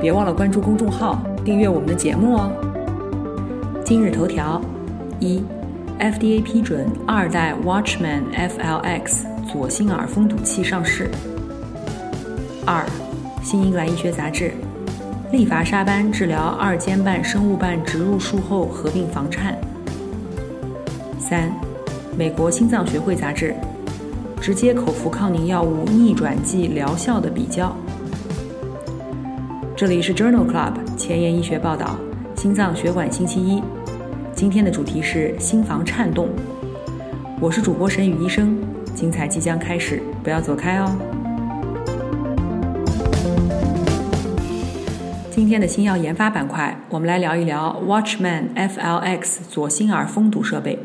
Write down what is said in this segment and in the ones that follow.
别忘了关注公众号，订阅我们的节目哦。今日头条：一，FDA 批准二代 Watchman FLX 左心耳封堵器上市。二，新英格兰医学杂志，利伐沙班治疗二尖瓣生物瓣植入术后合并房颤。三，美国心脏学会杂志，直接口服抗凝药物逆转剂疗效的比较。这里是 Journal Club 前沿医学报道，心脏血管星期一。今天的主题是心房颤动。我是主播沈宇医生，精彩即将开始，不要走开哦。今天的新药研发板块，我们来聊一聊 Watchman FLX 左心耳封堵设备。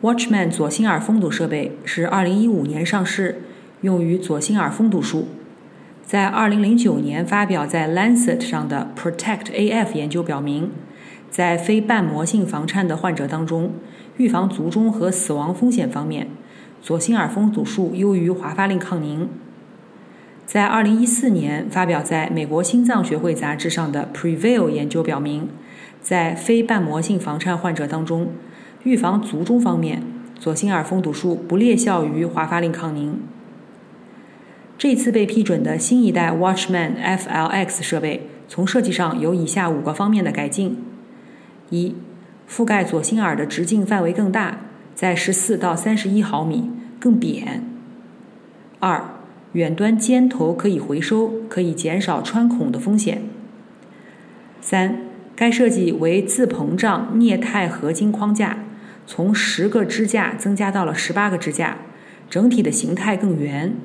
Watchman 左心耳封堵设备是2015年上市，用于左心耳封堵术。在2009年发表在《Lancet》上的 Protect AF 研究表明，在非瓣膜性房颤的患者当中，预防卒中和死亡风险方面，左心耳封堵术优于华发令抗凝。在2014年发表在美国心脏学会杂志上的 Prevail 研究表明，在非瓣膜性房颤患者当中，预防卒中方面，左心耳封堵术不劣效于华发令抗凝。这次被批准的新一代 Watchman FLX 设备，从设计上有以下五个方面的改进：一、覆盖左心耳的直径范围更大，在十四到三十一毫米，更扁；二、远端尖头可以回收，可以减少穿孔的风险；三、该设计为自膨胀镍钛合金框架，从十个支架增加到了十八个支架，整体的形态更圆。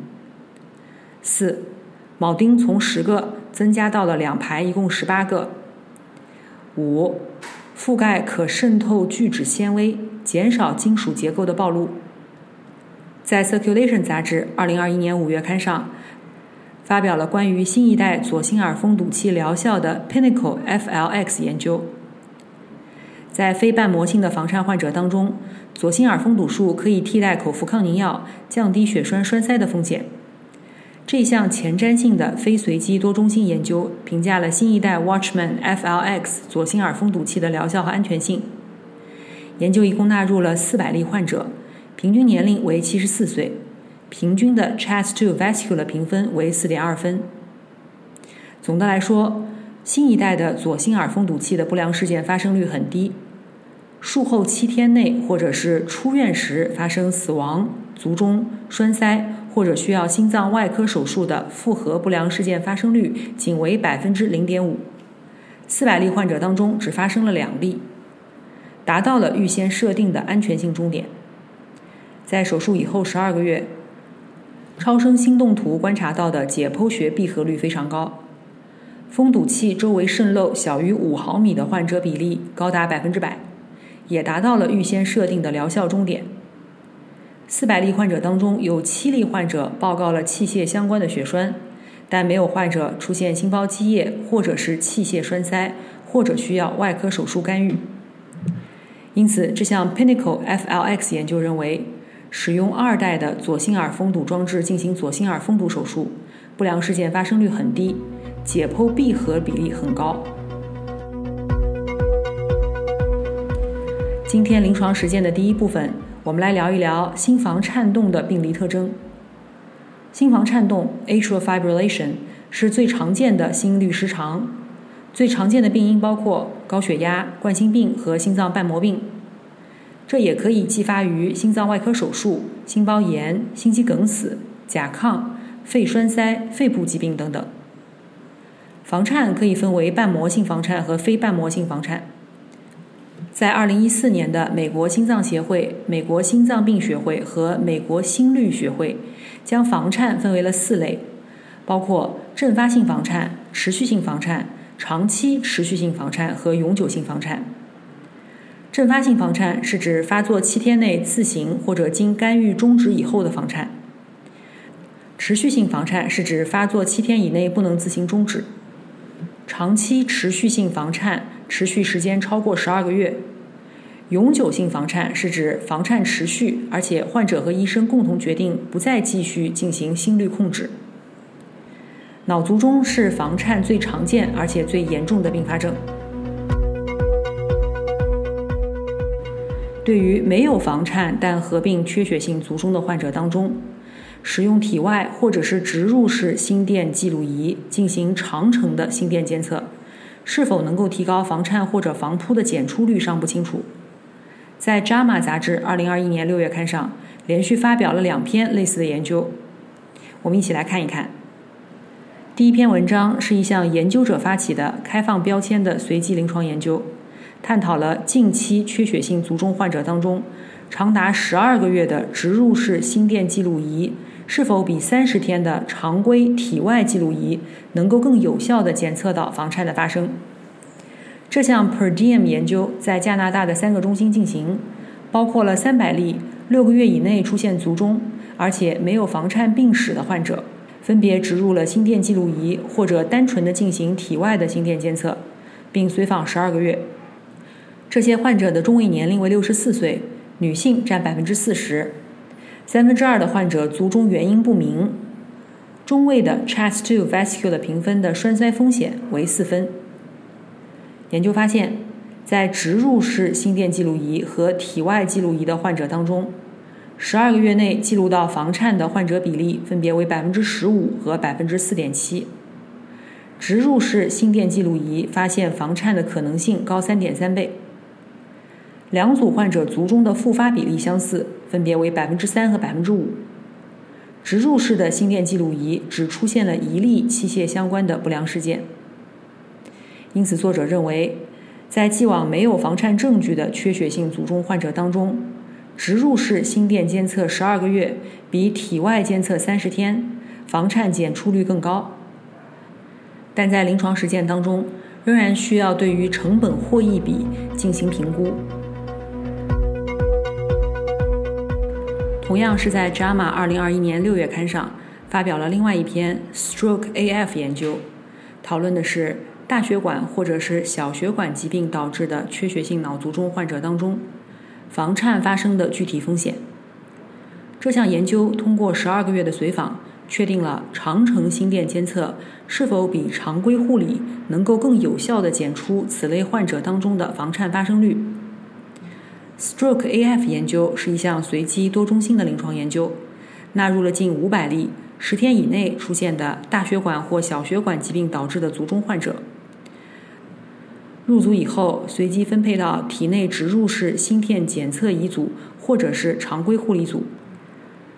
四，铆钉从十个增加到了两排，一共十八个。五，覆盖可渗透聚酯纤维，减少金属结构的暴露。在《Circulation》杂志二零二一年五月刊上，发表了关于新一代左心耳封堵器疗效的 Pinnacle FLX 研究。在非瓣膜性的房颤患者当中，左心耳封堵术可以替代口服抗凝药，降低血栓栓塞的风险。这项前瞻性的非随机多中心研究评价了新一代 Watchman FLX 左心耳封堵器的疗效和安全性。研究一共纳入了四百例患者，平均年龄为七十四岁，平均的 Chest2 Vascular 评分为四点二分。总的来说，新一代的左心耳封堵器的不良事件发生率很低，术后七天内或者是出院时发生死亡、卒中、栓塞。或者需要心脏外科手术的复合不良事件发生率仅为百分之零点五，四百例患者当中只发生了两例，达到了预先设定的安全性终点。在手术以后十二个月，超声心动图观察到的解剖学闭合率非常高，封堵器周围渗漏小于五毫米的患者比例高达百分之百，也达到了预先设定的疗效终点。四百例患者当中，有七例患者报告了器械相关的血栓，但没有患者出现心包积液或者是器械栓塞，或者需要外科手术干预。因此，这项 Pinnacle FLX 研究认为，使用二代的左心耳封堵装置进行左心耳封堵手术，不良事件发生率很低，解剖闭合比例很高。今天临床实践的第一部分。我们来聊一聊心房颤动的病理特征。心房颤动 （atrial fibrillation） 是最常见的心律失常，最常见的病因包括高血压、冠心病和心脏瓣膜病。这也可以继发于心脏外科手术、心包炎、心肌梗死、甲亢、肺栓塞、肺部疾病等等。房颤可以分为瓣膜性房颤和非瓣膜性房颤。在二零一四年的美国心脏协会、美国心脏病学会和美国心律学会，将房颤分为了四类，包括阵发性房颤、持续性房颤、长期持续性房颤和永久性房颤。阵发性房颤是指发作七天内自行或者经干预终止以后的房颤。持续性房颤是指发作七天以内不能自行终止。长期持续性房颤持续时间超过十二个月。永久性房颤是指房颤持续，而且患者和医生共同决定不再继续进行心率控制。脑卒中是房颤最常见而且最严重的并发症。对于没有房颤但合并缺血性卒中的患者当中，使用体外或者是植入式心电记录仪进行长程的心电监测，是否能够提高房颤或者房扑的检出率尚不清楚。在《JAMA》杂志2021年6月刊上，连续发表了两篇类似的研究，我们一起来看一看。第一篇文章是一项研究者发起的开放标签的随机临床研究。探讨了近期缺血性卒中患者当中，长达十二个月的植入式心电记录仪是否比三十天的常规体外记录仪能够更有效地检测到房颤的发生。这项 Per Diem 研究在加拿大的三个中心进行，包括了三百例六个月以内出现卒中而且没有房颤病史的患者，分别植入了心电记录仪或者单纯的进行体外的心电监测，并随访十二个月。这些患者的中位年龄为六十四岁，女性占百分之四十，三分之二的患者卒中原因不明，中位的 CHA2 vascular 评分的栓塞风险为四分。研究发现，在植入式心电记录仪和体外记录仪的患者当中，十二个月内记录到房颤的患者比例分别为百分之十五和百分之四点七。植入式心电记录仪发现房颤的可能性高三点三倍。两组患者卒中的复发比例相似，分别为百分之三和百分之五。植入式的心电记录仪只出现了一例器械相关的不良事件。因此，作者认为，在既往没有房颤证据的缺血性卒中患者当中，植入式心电监测十二个月比体外监测三十天房颤检出率更高。但在临床实践当中，仍然需要对于成本获益比进行评估。同样是在《JAMA》2021年6月刊上发表了另外一篇 Stroke AF 研究，讨论的是大血管或者是小血管疾病导致的缺血性脑卒中患者当中房颤发生的具体风险。这项研究通过12个月的随访，确定了长程心电监测是否比常规护理能够更有效地检出此类患者当中的房颤发生率。Stroke AF 研究是一项随机多中心的临床研究，纳入了近五百例十天以内出现的大血管或小血管疾病导致的卒中患者。入组以后，随机分配到体内植入式心电检测仪组或者是常规护理组。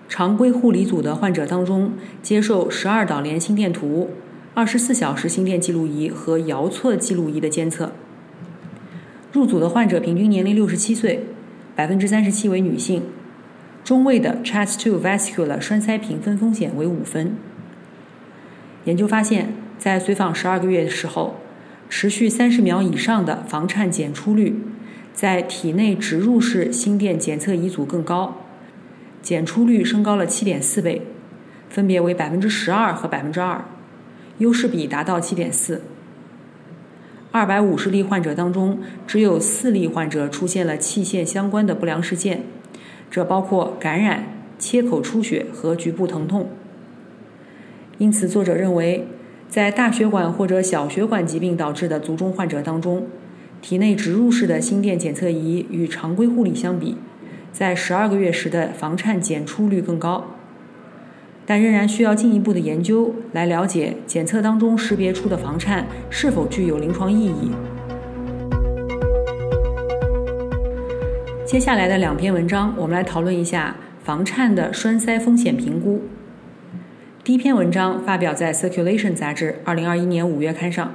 常规护理组的患者当中，接受十二导联心电图、二十四小时心电记录仪和遥测记录仪的监测。入组的患者平均年龄六十七岁，百分之三十七为女性，中位的 CHAT2 vascular 栓塞评分风险为五分。研究发现，在随访十二个月的时候，持续三十秒以上的房颤检出率，在体内植入式心电检测仪组更高，检出率升高了七点四倍，分别为百分之十二和百分之二，优势比达到七点四。二百五十例患者当中，只有四例患者出现了器械相关的不良事件，这包括感染、切口出血和局部疼痛。因此，作者认为，在大血管或者小血管疾病导致的卒中患者当中，体内植入式的心电检测仪与常规护理相比，在十二个月时的房颤检出率更高。但仍然需要进一步的研究来了解检测当中识别出的房颤是否具有临床意义。接下来的两篇文章，我们来讨论一下房颤的栓塞风险评估。第一篇文章发表在《Circulation》杂志2021年5月刊上。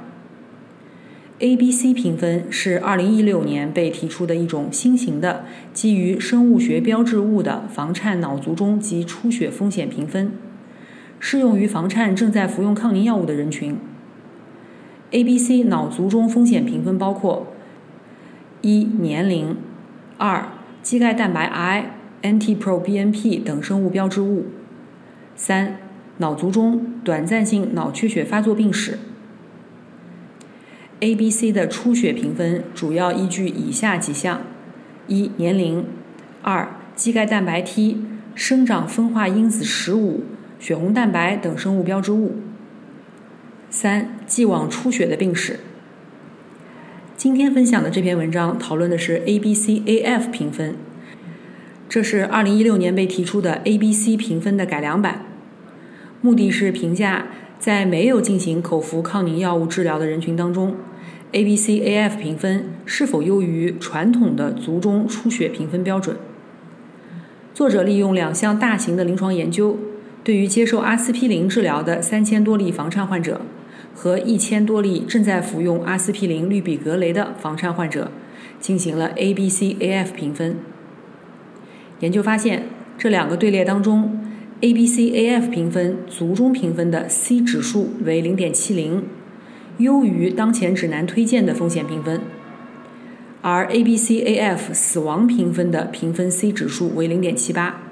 ABC 评分是2016年被提出的一种新型的基于生物学标志物的房颤脑卒中及出血风险评分。适用于房颤正在服用抗凝药物的人群。A、B、C 脑卒中风险评分包括：一、年龄；二、肌钙蛋白 I、NT-proBNP 等生物标志物；三、脑卒中短暂性脑缺血发作病史。A、B、C 的出血评分主要依据以下几项：一、年龄；二、肌钙蛋白 T、生长分化因子十五、血红蛋白等生物标志物；三、既往出血的病史。今天分享的这篇文章讨论的是 A、B、C、AF 评分，这是2016年被提出的 A、B、C 评分的改良版，目的是评价。在没有进行口服抗凝药物治疗的人群当中，A、B、C、AF 评分是否优于传统的卒中出血评分标准？作者利用两项大型的临床研究，对于接受阿司匹林治疗的三千多例房颤患者和一千多例正在服用阿司匹林氯吡格雷的房颤患者，进行了 A、B、C、AF 评分。研究发现，这两个队列当中。A、B、C、AF 评分，卒中评分的 C 指数为零点七零，优于当前指南推荐的风险评分；而 A、B、C、AF 死亡评分的评分 C 指数为零点七八。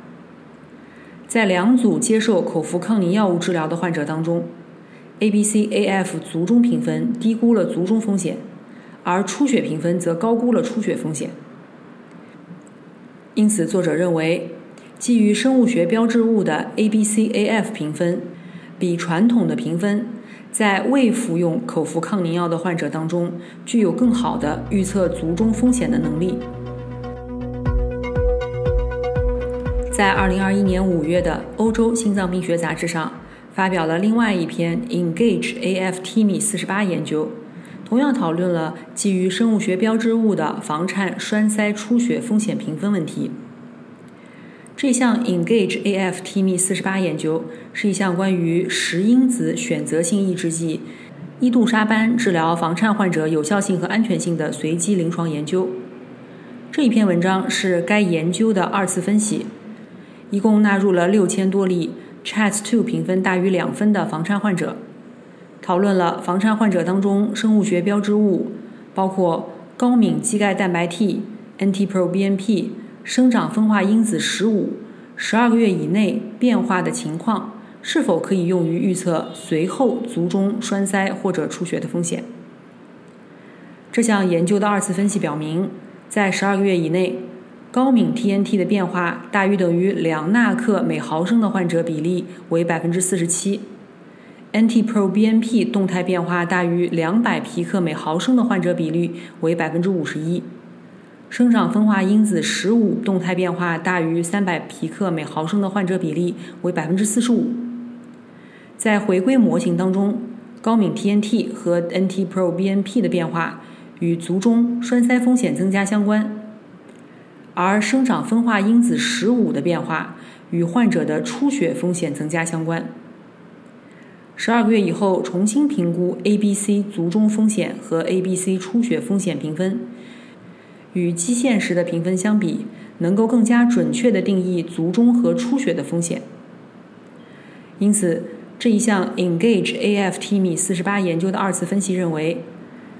在两组接受口服抗凝药物治疗的患者当中，A、B、C、AF 卒中评分低估了卒中风险，而出血评分则高估了出血风险。因此，作者认为。基于生物学标志物的 ABCAF 评分，比传统的评分在未服用口服抗凝药的患者当中具有更好的预测卒中风险的能力。在2021年5月的《欧洲心脏病学杂志》上，发表了另外一篇 Engage AF-TIMI 48研究，同样讨论了基于生物学标志物的房颤栓塞出血风险评分问题。这项 Engage AFTMI 四十八研究是一项关于十因子选择性抑制剂伊度沙班治疗房颤患者有效性和安全性的随机临床研究。这一篇文章是该研究的二次分析，一共纳入了六千多例 CHATS-2 评分大于两分的房颤患者，讨论了房颤患者当中生物学标志物，包括高敏肌钙蛋白 T、NT-proBNP。生长分化因子十五十二个月以内变化的情况，是否可以用于预测随后卒中栓塞或者出血的风险？这项研究的二次分析表明，在十二个月以内，高敏 TNT 的变化大于等于两纳克每毫升的患者比例为百分之四十七，NT-proBNP 动态变化大于两百皮克每毫升的患者比率为百分之五十一。生长分化因子十五动态变化大于三百皮克每毫升的患者比例为百分之四十五。在回归模型当中，高敏 TNT 和 NT-proBNP 的变化与卒中栓塞风险增加相关，而生长分化因子十五的变化与患者的出血风险增加相关。十二个月以后重新评估 ABC 卒中风险和 ABC 出血风险评分。与基线时的评分相比，能够更加准确地定义卒中和出血的风险。因此，这一项 Engage AF-TIMI 四十八研究的二次分析认为，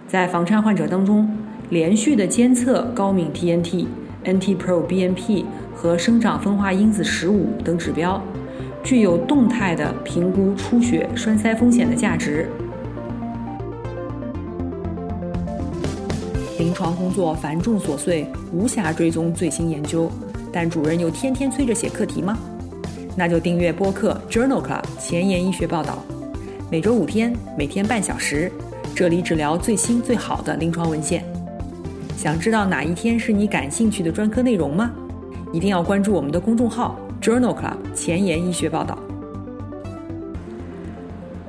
在房颤患者当中，连续的监测高敏 TNT、NT-proBNP 和生长分化因子十五等指标，具有动态的评估出血栓塞风险的价值。临床工作繁重琐碎，无暇追踪最新研究，但主任又天天催着写课题吗？那就订阅播客 Journal Club 前沿医学报道，每周五天，每天半小时，这里只聊最新最好的临床文献。想知道哪一天是你感兴趣的专科内容吗？一定要关注我们的公众号 Journal Club 前沿医学报道。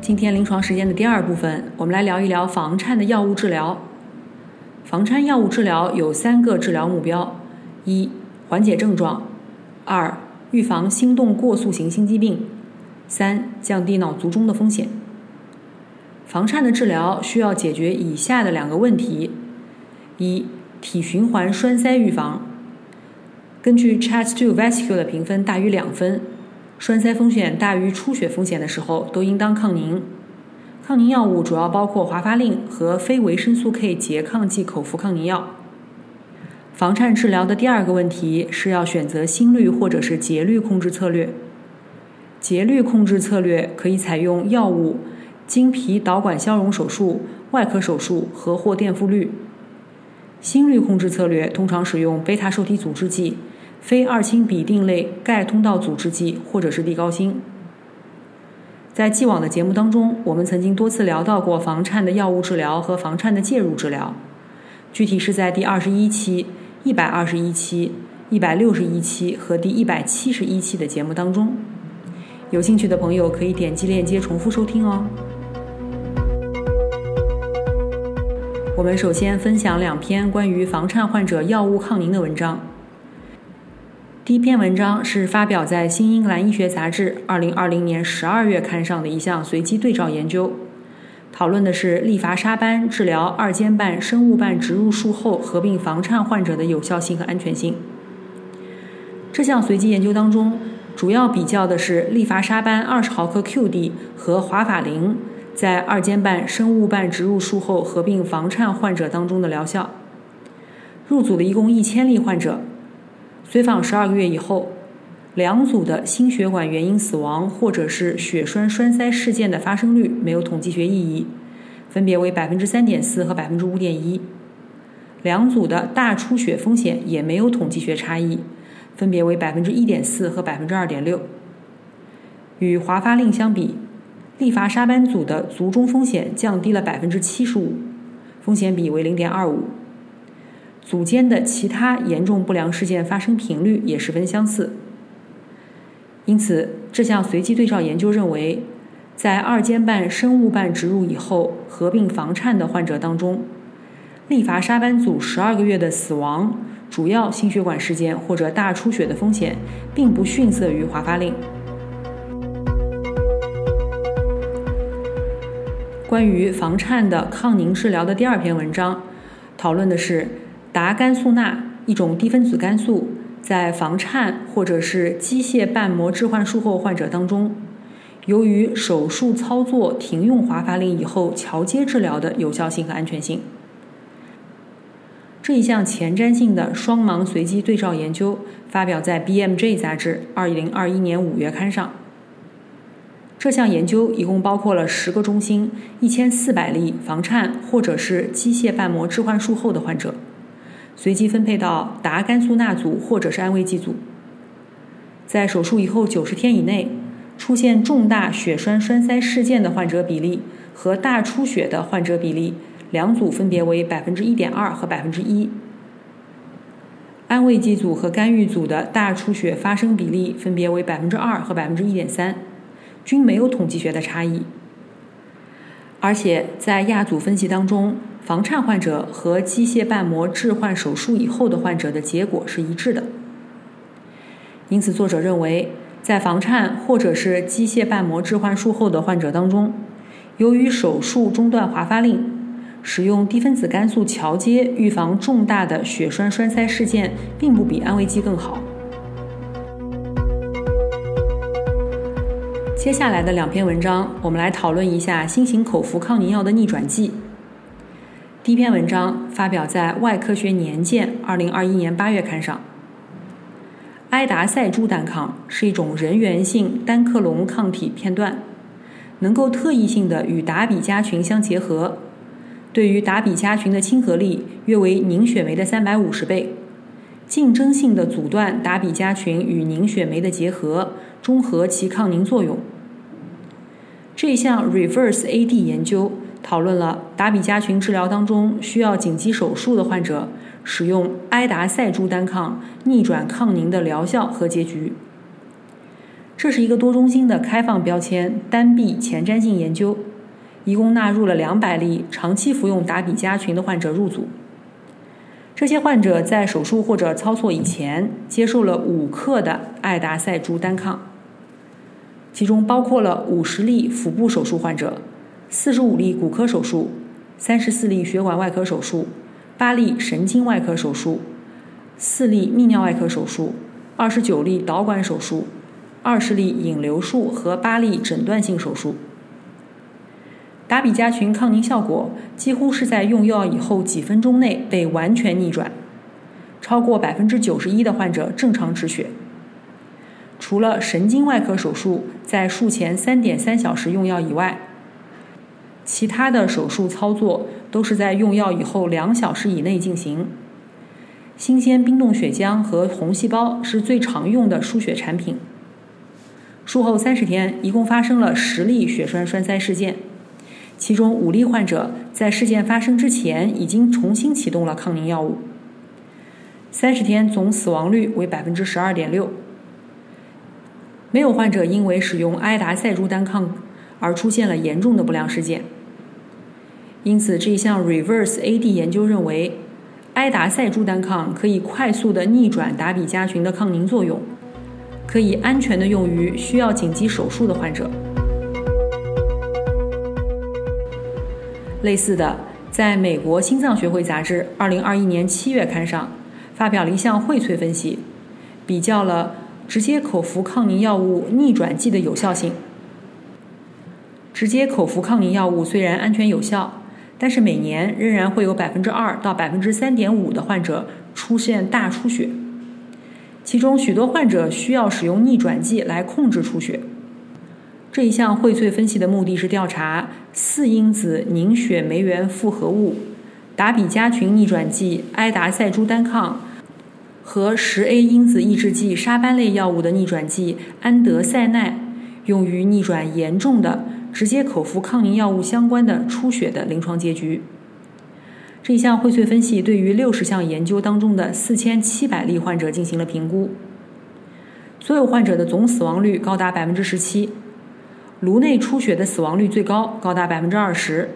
今天临床时间的第二部分，我们来聊一聊房颤的药物治疗。房颤药物治疗有三个治疗目标：一、缓解症状；二、预防心动过速型心肌病；三、降低脑卒中的风险。房颤的治疗需要解决以下的两个问题：一、体循环栓塞预防。根据 CHATS-2 Vascular 的评分大于两分，栓塞风险大于出血风险的时候，都应当抗凝。抗凝药物主要包括华发令和非维生素 K 拮抗剂口服抗凝药。房颤治疗的第二个问题是要选择心率或者是节律控制策略。节律控制策略可以采用药物、经皮导管消融手术、外科手术和或电复率。心率控制策略通常使用贝塔受体阻滞剂、非二氢吡啶类钙通道阻滞剂或者是地高辛。在既往的节目当中，我们曾经多次聊到过房颤的药物治疗和房颤的介入治疗，具体是在第二十一期、一百二十一期、一百六十一期和第一百七十一期的节目当中。有兴趣的朋友可以点击链接重复收听哦。我们首先分享两篇关于房颤患者药物抗凝的文章。第一篇文章是发表在《新英格兰医学杂志》二零二零年十二月刊上的一项随机对照研究，讨论的是利伐沙班治疗二尖瓣生物瓣植入术后合并房颤患者的有效性和安全性。这项随机研究当中，主要比较的是利伐沙班二十毫克 QD 和华法林在二尖瓣生物瓣植入术后合并房颤患者当中的疗效。入组的一共一千例患者。随访十二个月以后，两组的心血管原因死亡或者是血栓栓塞事件的发生率没有统计学意义，分别为百分之三点四和百分之五点一。两组的大出血风险也没有统计学差异，分别为百分之一点四和百分之二点六。与华发令相比，利伐沙班组的卒中风险降低了百分之七十五，风险比为零点二五。组间的其他严重不良事件发生频率也十分相似，因此这项随机对照研究认为，在二尖瓣生物瓣植入以后合并房颤的患者当中，利伐沙班组十二个月的死亡、主要心血管事件或者大出血的风险，并不逊色于华发令。关于房颤的抗凝治疗的第二篇文章，讨论的是。达肝素钠，一种低分子肝素，在房颤或者是机械瓣膜置换术后患者当中，由于手术操作停用华法令以后桥接治疗的有效性和安全性。这一项前瞻性的双盲随机对照研究发表在《BMJ》杂志二零二一年五月刊上。这项研究一共包括了十个中心、一千四百例房颤或者是机械瓣膜置换术后的患者。随机分配到达肝素钠组或者是安慰剂组。在手术以后九十天以内，出现重大血栓栓塞事件的患者比例和大出血的患者比例，两组分别为百分之一点二和百分之一。安慰剂组和干预组的大出血发生比例分别为百分之二和百分之一点三，均没有统计学的差异。而且在亚组分析当中。房颤患者和机械瓣膜置换手术以后的患者的结果是一致的，因此作者认为，在房颤或者是机械瓣膜置换术后的患者当中，由于手术中断华发令，使用低分子肝素桥接预防重大的血栓栓塞事件，并不比安慰剂更好。接下来的两篇文章，我们来讨论一下新型口服抗凝药的逆转剂。第一篇文章发表在《外科学年鉴》二零二一年八月刊上。埃达塞珠单抗是一种人源性单克隆抗体片段，能够特异性的与达比加群相结合，对于达比加群的亲和力约为凝血酶的三百五十倍，竞争性的阻断达比加群与凝血酶的结合，中和其抗凝作用。这项 Reverse AD 研究。讨论了达比加群治疗当中需要紧急手术的患者使用埃达塞珠单抗逆转抗凝的疗效和结局。这是一个多中心的开放标签单臂前瞻性研究，一共纳入了两百例长期服用达比加群的患者入组。这些患者在手术或者操作以前接受了五克的埃达塞珠单抗，其中包括了五十例腹部手术患者。四十五例骨科手术，三十四例血管外科手术，八例神经外科手术，四例泌尿外科手术，二十九例导管手术，二十例引流术和八例诊断性手术。达比加群抗凝效果几乎是在用药以后几分钟内被完全逆转，超过百分之九十一的患者正常止血。除了神经外科手术在术前三点三小时用药以外，其他的手术操作都是在用药以后两小时以内进行。新鲜冰冻血浆和红细胞是最常用的输血产品。术后三十天，一共发生了十例血栓栓塞事件，其中五例患者在事件发生之前已经重新启动了抗凝药物。三十天总死亡率为百分之十二点六。没有患者因为使用埃达塞珠单抗而出现了严重的不良事件，因此这一项 Reverse AD 研究认为，埃达塞珠单抗可以快速的逆转达比加群的抗凝作用，可以安全的用于需要紧急手术的患者。类似的，在美国心脏学会杂志2021年7月刊上发表了一项荟萃分析，比较了。直接口服抗凝药物逆转剂的有效性。直接口服抗凝药物虽然安全有效，但是每年仍然会有百分之二到百分之三点五的患者出现大出血，其中许多患者需要使用逆转剂来控制出血。这一项荟萃分析的目的是调查四因子凝血酶原复合物达比加群逆转剂埃达塞珠单抗。和十 A 因子抑制剂沙班类药物的逆转剂安德塞奈，用于逆转严重的直接口服抗凝药物相关的出血的临床结局。这一项荟萃分析对于六十项研究当中的四千七百例患者进行了评估，所有患者的总死亡率高达百分之十七，颅内出血的死亡率最高，高达百分之二十，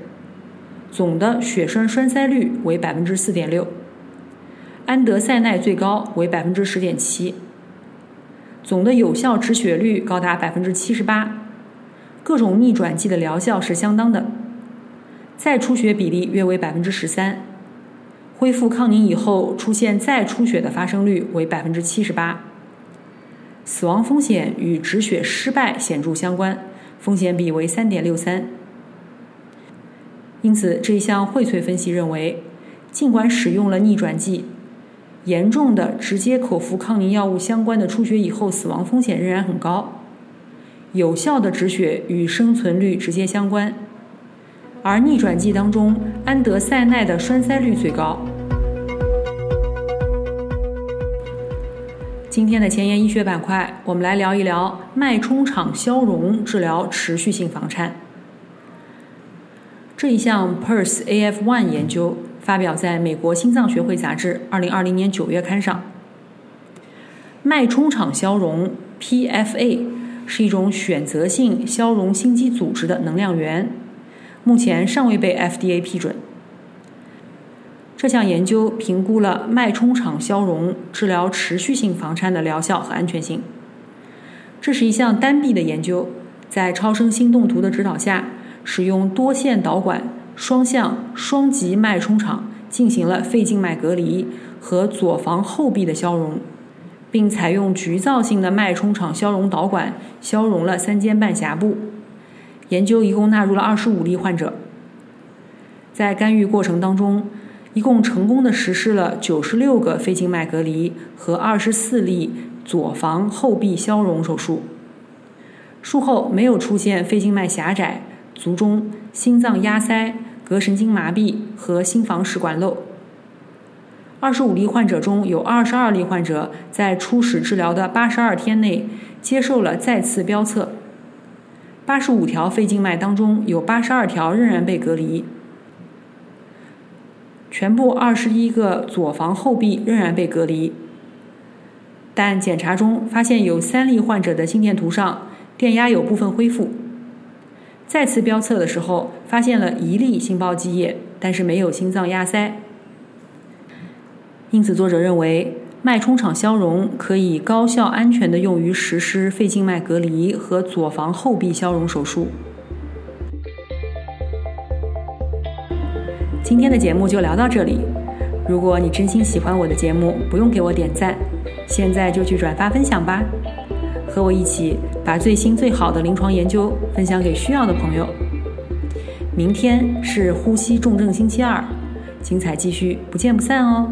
总的血栓栓塞率为百分之四点六。安德塞奈最高为百分之十点七，总的有效止血率高达百分之七十八，各种逆转剂的疗效是相当的，再出血比例约为百分之十三，恢复抗凝以后出现再出血的发生率为百分之七十八，死亡风险与止血失败显著相关，风险比为三点六三。因此，这一项荟萃分析认为，尽管使用了逆转剂。严重的直接口服抗凝药物相关的出血以后死亡风险仍然很高，有效的止血与生存率直接相关，而逆转剂当中安德塞奈的栓塞率最高。今天的前沿医学板块，我们来聊一聊脉冲场消融治疗持续性房颤。这一项 PERS AF1 研究。发表在美国心脏学会杂志二零二零年九月刊上。脉冲场消融 （PFA） 是一种选择性消融心肌组织的能量源，目前尚未被 FDA 批准。这项研究评估了脉冲场消融治疗持续性房颤的疗效和安全性。这是一项单臂的研究，在超声心动图的指导下，使用多线导管。双向双极脉冲场进行了肺静脉隔离和左房后壁的消融，并采用局灶性的脉冲场消融导管消融了三尖瓣峡部。研究一共纳入了二十五例患者，在干预过程当中，一共成功的实施了九十六个肺静脉隔离和二十四例左房后壁消融手术。术后没有出现肺静脉狭窄、卒中、心脏压塞。膈神经麻痹和心房室管漏。二十五例患者中有二十二例患者在初始治疗的八十二天内接受了再次标测。八十五条肺静脉当中有八十二条仍然被隔离，全部二十一个左房后壁仍然被隔离，但检查中发现有三例患者的心电图上电压有部分恢复。再次标测的时候，发现了一例心包积液，但是没有心脏压塞。因此，作者认为脉冲场消融可以高效、安全的用于实施肺静脉隔离和左房后壁消融手术。今天的节目就聊到这里。如果你真心喜欢我的节目，不用给我点赞，现在就去转发分享吧。和我一起把最新最好的临床研究分享给需要的朋友。明天是呼吸重症星期二，精彩继续，不见不散哦。